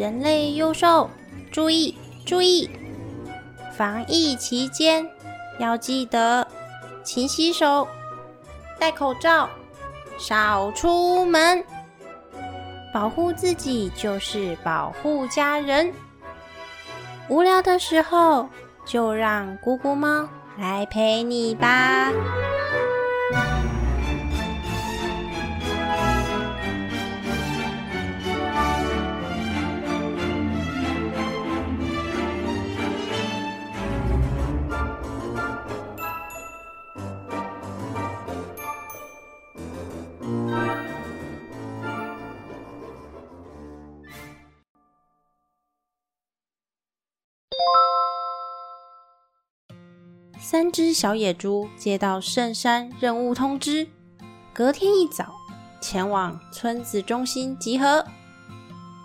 人类幼兽，注意注意！防疫期间要记得勤洗手、戴口罩、少出门，保护自己就是保护家人。无聊的时候，就让姑姑猫来陪你吧。三只小野猪接到圣山任务通知，隔天一早前往村子中心集合。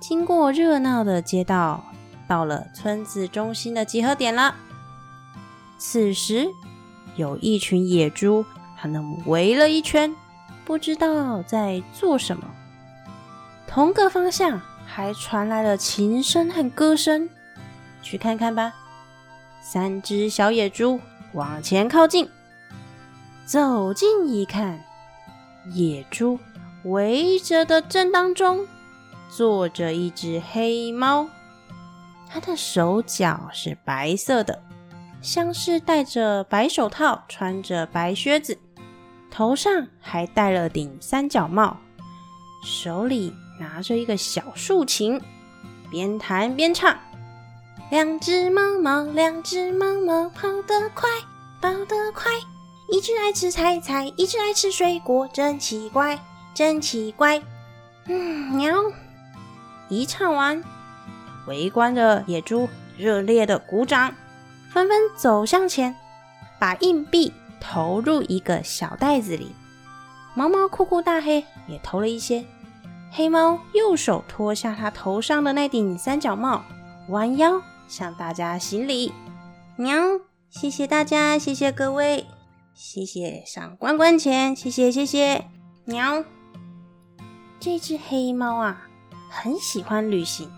经过热闹的街道，到了村子中心的集合点了。此时，有一群野猪，它们围了一圈，不知道在做什么。同个方向还传来了琴声和歌声，去看看吧。三只小野猪。往前靠近，走近一看，野猪围着的正当中坐着一只黑猫，它的手脚是白色的，像是戴着白手套，穿着白靴子，头上还戴了顶三角帽，手里拿着一个小竖琴，边弹边唱。两只猫猫，两只猫猫，跑得快，跑得快。一只爱吃菜菜，一只爱吃水果，真奇怪，真奇怪。嗯，喵。一唱完，围观的野猪热烈的鼓掌，纷纷走向前，把硬币投入一个小袋子里。毛毛酷酷大黑也投了一些。黑猫右手脱下他头上的那顶三角帽，弯腰。向大家行礼，喵！谢谢大家，谢谢各位，谢谢上关关钱，谢谢谢谢，喵！这只黑猫啊，很喜欢旅行，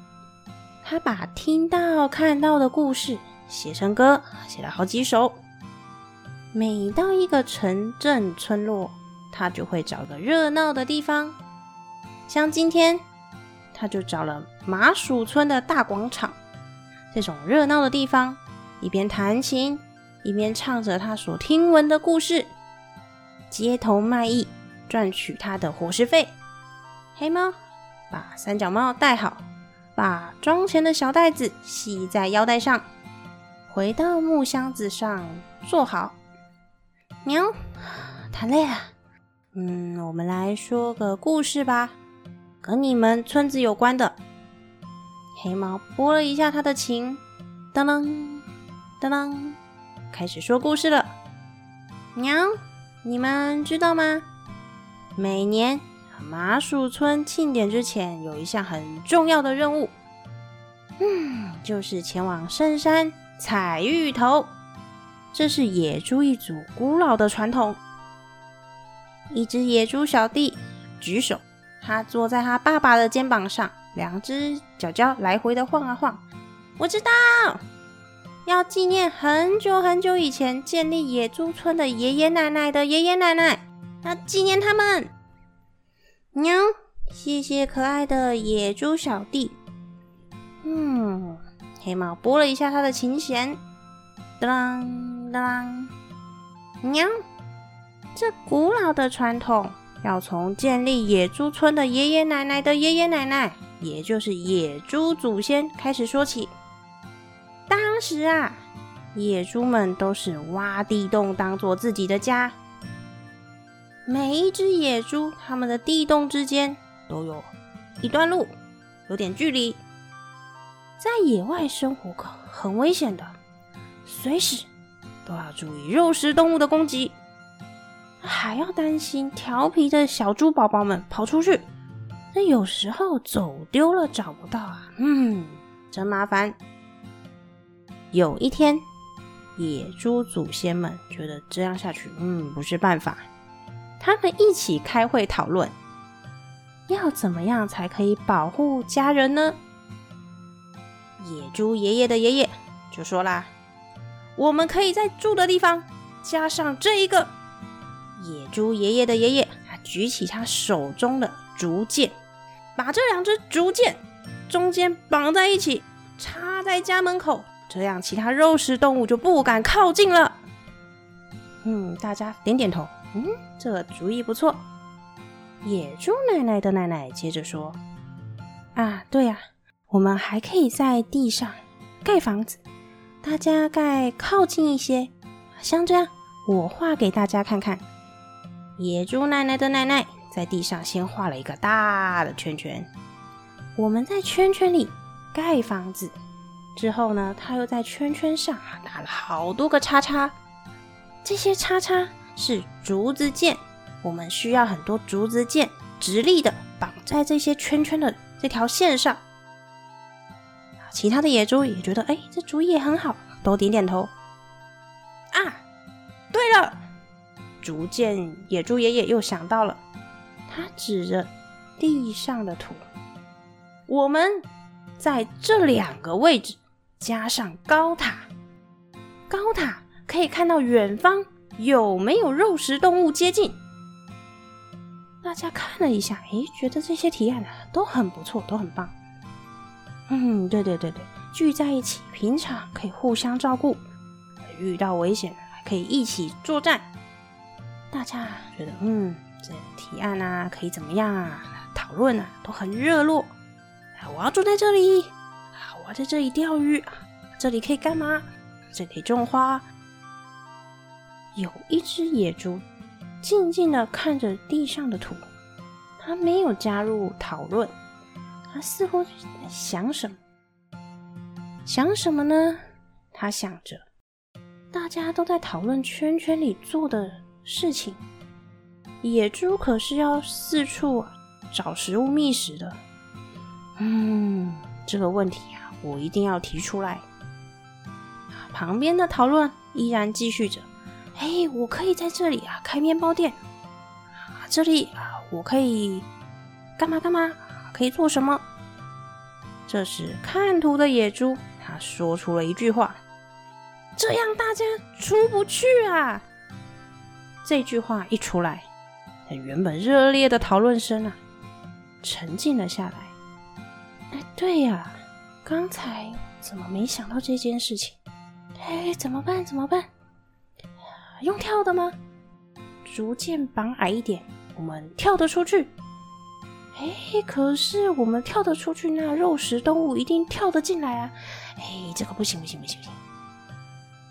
它把听到看到的故事写成歌，写了好几首。每到一个城镇村落，它就会找个热闹的地方，像今天，它就找了麻薯村的大广场。这种热闹的地方，一边弹琴，一边唱着他所听闻的故事，街头卖艺，赚取他的伙食费。黑猫把三角帽戴好，把装钱的小袋子系在腰带上，回到木箱子上坐好。喵，太累了。嗯，我们来说个故事吧，跟你们村子有关的。黑猫拨了一下他的琴，当当当当，开始说故事了。喵，你们知道吗？每年麻薯村庆典之前，有一项很重要的任务，嗯，就是前往深山采芋头。这是野猪一族古老的传统。一只野猪小弟举手，他坐在他爸爸的肩膀上。两只脚脚来回的晃啊晃，我知道，要纪念很久很久以前建立野猪村的爷爷奶奶的爷爷奶奶，要纪念他们。喵，谢谢可爱的野猪小弟。嗯，黑猫拨了一下他的琴弦，当当。喵，这古老的传统要从建立野猪村的爷爷奶奶的爷爷奶奶。也就是野猪祖先开始说起，当时啊，野猪们都是挖地洞当做自己的家。每一只野猪，它们的地洞之间都有一段路，有点距离。在野外生活可很危险的，随时都要注意肉食动物的攻击，还要担心调皮的小猪宝宝们跑出去。那有时候走丢了找不到啊，嗯，真麻烦。有一天，野猪祖先们觉得这样下去，嗯，不是办法。他们一起开会讨论，要怎么样才可以保护家人呢？野猪爷爷的爷爷就说啦：“我们可以在住的地方加上这一个。”野猪爷爷的爷爷举起他手中的竹剑，把这两只竹剑中间绑在一起，插在家门口，这样其他肉食动物就不敢靠近了。嗯，大家点点头。嗯，这主意不错。野猪奶奶的奶奶接着说：“啊，对呀，我们还可以在地上盖房子，大家盖靠近一些，像这样。我画给大家看看。”野猪奶奶的奶奶在地上先画了一个大的圈圈，我们在圈圈里盖房子。之后呢，他又在圈圈上打了好多个叉叉，这些叉叉是竹子剑。我们需要很多竹子剑，直立的绑在这些圈圈的这条线上。其他的野猪也觉得，哎，这主意也很好，都点点头。啊，对了，竹剑野猪爷爷又想到了，他指着地上的土，我们在这两个位置加上高塔，高塔可以看到远方有没有肉食动物接近。大家看了一下，诶，觉得这些提案都很不错，都很棒。嗯，对对对对，聚在一起，平常可以互相照顾，遇到危险还可以一起作战。大家觉得，嗯，这提案啊，可以怎么样啊？讨论啊，都很热络。我要住在这里，啊，我要在这里钓鱼，这里可以干嘛？这里种花。有一只野猪。静静的看着地上的土，他没有加入讨论，他似乎在想什么？想什么呢？他想着，大家都在讨论圈圈里做的事情，野猪可是要四处找食物觅食的。嗯，这个问题啊，我一定要提出来。旁边的讨论依然继续着。哎，我可以在这里啊开面包店啊，这里啊我可以干嘛干嘛？可以做什么？这时看图的野猪他说出了一句话：“这样大家出不去啊！”这句话一出来，原本热烈的讨论声啊沉静了下来。哎，对呀，刚才怎么没想到这件事情？哎，怎么办？怎么办？用跳的吗？逐渐绑矮一点，我们跳得出去。哎，可是我们跳得出去，那肉食动物一定跳得进来啊！哎，这个不行不行不行不行。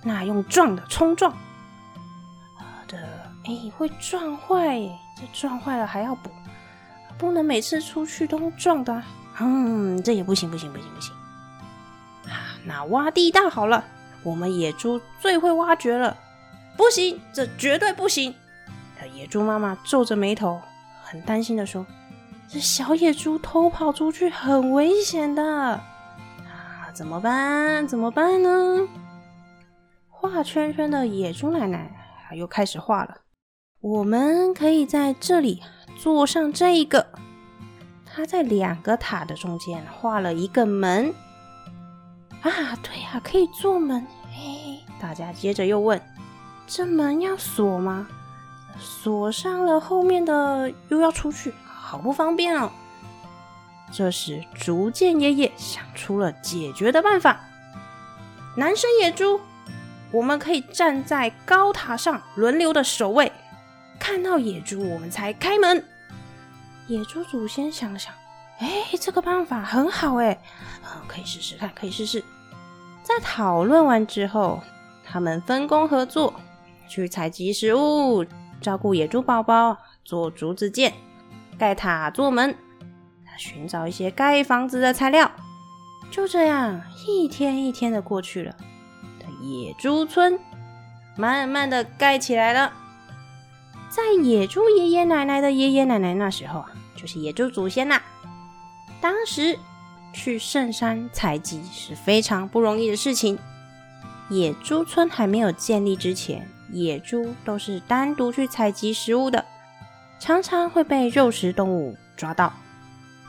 那用撞的冲撞，哎，会撞坏，这撞坏了还要补，不能每次出去都撞的。嗯，这也不行不行不行不行。啊，那挖地道好了，我们野猪最会挖掘了。不行，这绝对不行！野猪妈妈皱着眉头，很担心的说：“这小野猪偷跑出去很危险的啊，怎么办？怎么办呢？”画圈圈的野猪奶奶又开始画了。我们可以在这里做上这一个。他在两个塔的中间画了一个门。啊，对呀，可以做门。嘿，大家接着又问。这门要锁吗？锁上了，后面的又要出去，好不方便哦。这时，竹剑爷爷想出了解决的办法。男生野猪，我们可以站在高塔上轮流的守卫，看到野猪我们才开门。野猪祖先想了想，哎，这个办法很好哎，可以试试看，可以试试。在讨论完之后，他们分工合作。去采集食物，照顾野猪宝宝，做竹子剑，盖塔做门，寻找一些盖房子的材料。就这样，一天一天的过去了，野猪村慢慢的盖起来了。在野猪爷爷奶奶的爷爷奶奶那时候啊，就是野猪祖先呐。当时去圣山采集是非常不容易的事情。野猪村还没有建立之前。野猪都是单独去采集食物的，常常会被肉食动物抓到。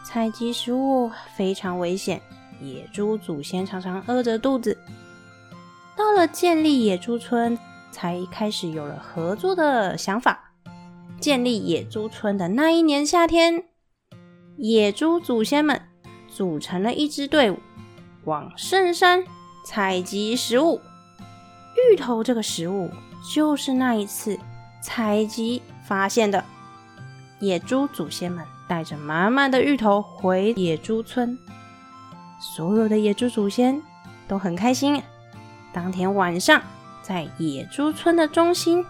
采集食物非常危险，野猪祖先常常饿着肚子。到了建立野猪村，才开始有了合作的想法。建立野猪村的那一年夏天，野猪祖先们组成了一支队伍，往圣山采集食物。芋头这个食物就是那一次采集发现的。野猪祖先们带着满满的芋头回野猪村，所有的野猪祖先都很开心。当天晚上，在野猪村的中心，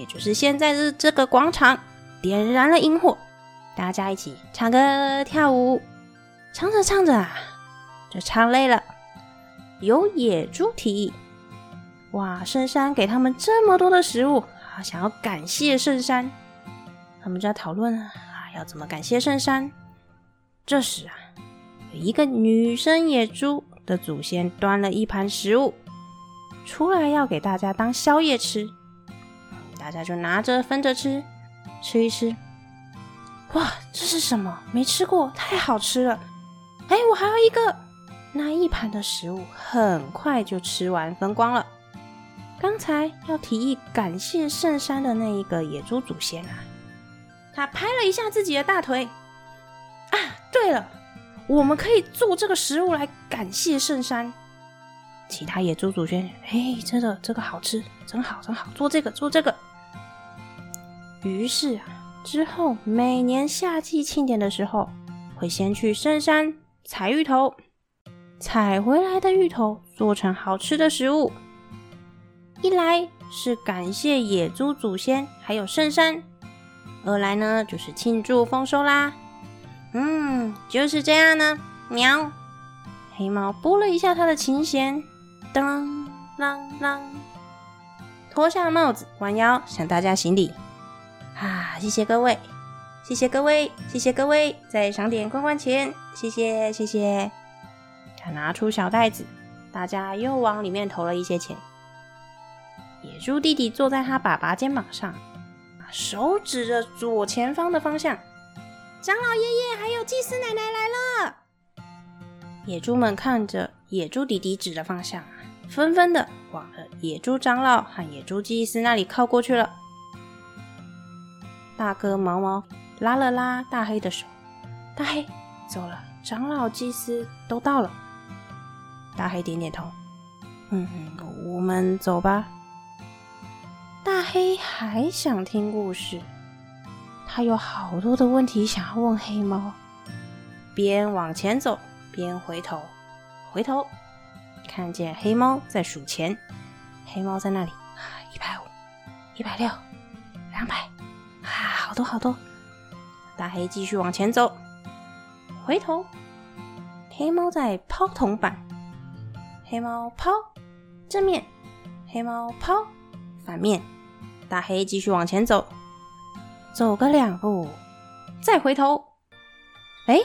也就是现在的这个广场，点燃了萤火，大家一起唱歌跳舞。唱着唱着啊，就唱累了。有野猪提议：“哇，圣山给他们这么多的食物，啊，想要感谢圣山。”他们在讨论啊，要怎么感谢圣山。这时啊，有一个女生野猪的祖先端了一盘食物出来，要给大家当宵夜吃。大家就拿着分着吃，吃一吃。哇，这是什么？没吃过，太好吃了！哎，我还有一个。那一盘的食物很快就吃完分光了。刚才要提议感谢圣山的那一个野猪祖先啊。他拍了一下自己的大腿，啊，对了，我们可以做这个食物来感谢圣山。其他野猪祖先，嘿，真的这个好吃，真好，真好，做这个，做这个。于是啊，之后每年夏季庆典的时候，会先去圣山采芋头，采回来的芋头做成好吃的食物。一来是感谢野猪祖先，还有圣山。二来呢，就是庆祝丰收啦。嗯，就是这样呢。喵，黑猫拨了一下它的琴弦，当啷啷，脱下帽子，弯腰向大家行礼。啊，谢谢各位，谢谢各位，谢谢各位，在赏点罐罐钱，谢谢谢谢。他拿出小袋子，大家又往里面投了一些钱。野猪弟弟坐在他爸爸肩膀上。手指着左前方的方向，长老爷爷还有祭司奶奶来了。野猪们看着野猪弟弟指的方向，纷纷的往野猪长老和野猪祭司那里靠过去了。大哥毛毛拉了拉大黑的手，大黑走了，长老祭司都到了。大黑点点头，嗯，我们走吧。大黑还想听故事，他有好多的问题想要问黑猫。边往前走边回头，回头看见黑猫在数钱。黑猫在那里，一百五，一百六，两百，多好多。大黑继续往前走，回头，黑猫在抛铜板。黑猫抛正面，黑猫抛。反面，大黑继续往前走，走个两步，再回头。哎，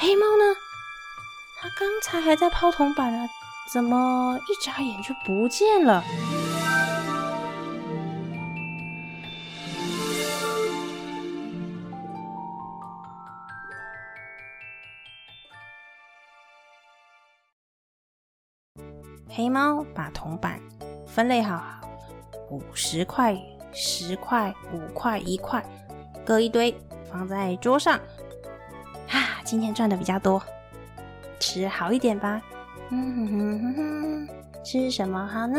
黑猫呢？它刚才还在抛铜板呢，怎么一眨眼就不见了？黑猫把铜板分类好。五十块、十块、五块、一块，各一堆放在桌上。哈，今天赚的比较多，吃好一点吧。嗯哼哼哼哼，吃什么好呢？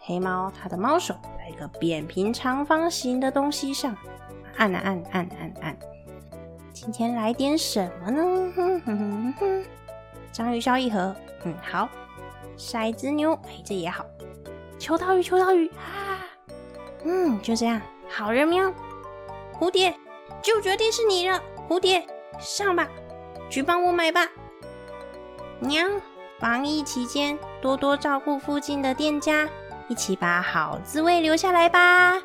黑猫它的猫手在一个扁平长方形的东西上按啊按按按按。今天来点什么呢？哼哼哼哼，章鱼烧一盒。嗯，好。骰子牛，哎，这也好。求刀鱼，求刀鱼啊！嗯，就这样，好人喵。蝴蝶，就决定是你了。蝴蝶，上吧，去帮我买吧。喵，防疫期间多多照顾附近的店家，一起把好滋味留下来吧。